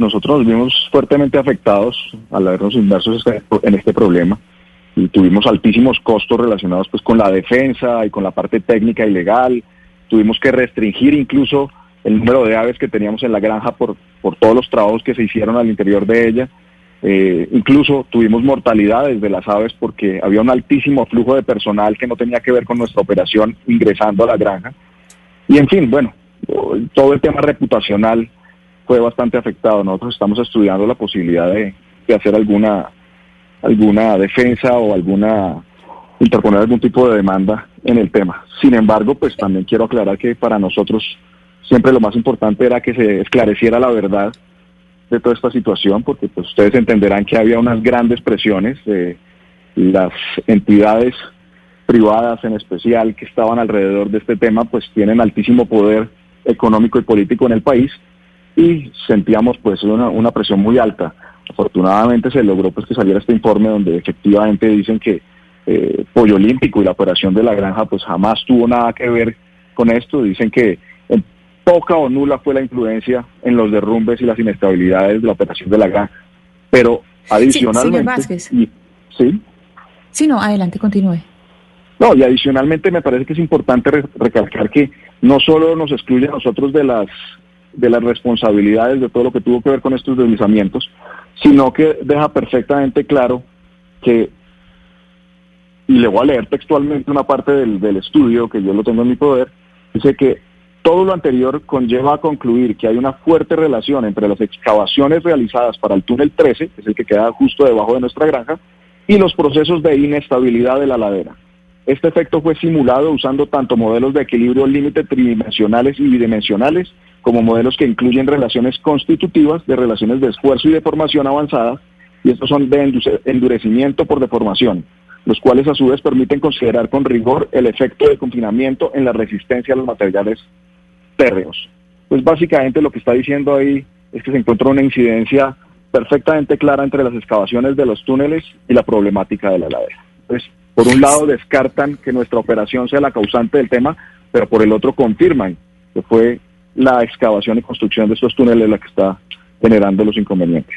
nosotros nos vimos fuertemente afectados al habernos inmersos en este problema y tuvimos altísimos costos relacionados pues con la defensa y con la parte técnica y legal. Tuvimos que restringir incluso el número de aves que teníamos en la granja por, por todos los trabajos que se hicieron al interior de ella. Eh, incluso tuvimos mortalidades de las aves porque había un altísimo flujo de personal que no tenía que ver con nuestra operación ingresando a la granja. Y en fin, bueno, todo el tema reputacional fue bastante afectado. Nosotros estamos estudiando la posibilidad de, hacer alguna alguna defensa o alguna interponer algún tipo de demanda en el tema. Sin embargo, pues también quiero aclarar que para nosotros siempre lo más importante era que se esclareciera la verdad de toda esta situación, porque pues ustedes entenderán que había unas grandes presiones, de las entidades privadas en especial que estaban alrededor de este tema, pues tienen altísimo poder económico y político en el país y sentíamos pues una, una presión muy alta. Afortunadamente se logró pues que saliera este informe donde efectivamente dicen que eh, Pollo Olímpico y la operación de la granja pues jamás tuvo nada que ver con esto. Dicen que en poca o nula fue la influencia en los derrumbes y las inestabilidades de la operación de la granja. Pero adicionalmente... Sí, sí. Sí, no, adelante, continúe. No, y adicionalmente me parece que es importante recalcar que no solo nos excluye a nosotros de las de las responsabilidades de todo lo que tuvo que ver con estos deslizamientos, sino que deja perfectamente claro que, y le voy a leer textualmente una parte del, del estudio, que yo lo tengo en mi poder, dice que todo lo anterior conlleva a concluir que hay una fuerte relación entre las excavaciones realizadas para el túnel 13, que es el que queda justo debajo de nuestra granja, y los procesos de inestabilidad de la ladera. Este efecto fue simulado usando tanto modelos de equilibrio límite tridimensionales y bidimensionales como modelos que incluyen relaciones constitutivas de relaciones de esfuerzo y deformación avanzada, y estos son de endurecimiento por deformación, los cuales a su vez permiten considerar con rigor el efecto de confinamiento en la resistencia a los materiales térreos. Pues básicamente lo que está diciendo ahí es que se encuentra una incidencia perfectamente clara entre las excavaciones de los túneles y la problemática de la ladera. Pues, por un lado descartan que nuestra operación sea la causante del tema, pero por el otro confirman que fue la excavación y construcción de estos túneles la que está generando los inconvenientes.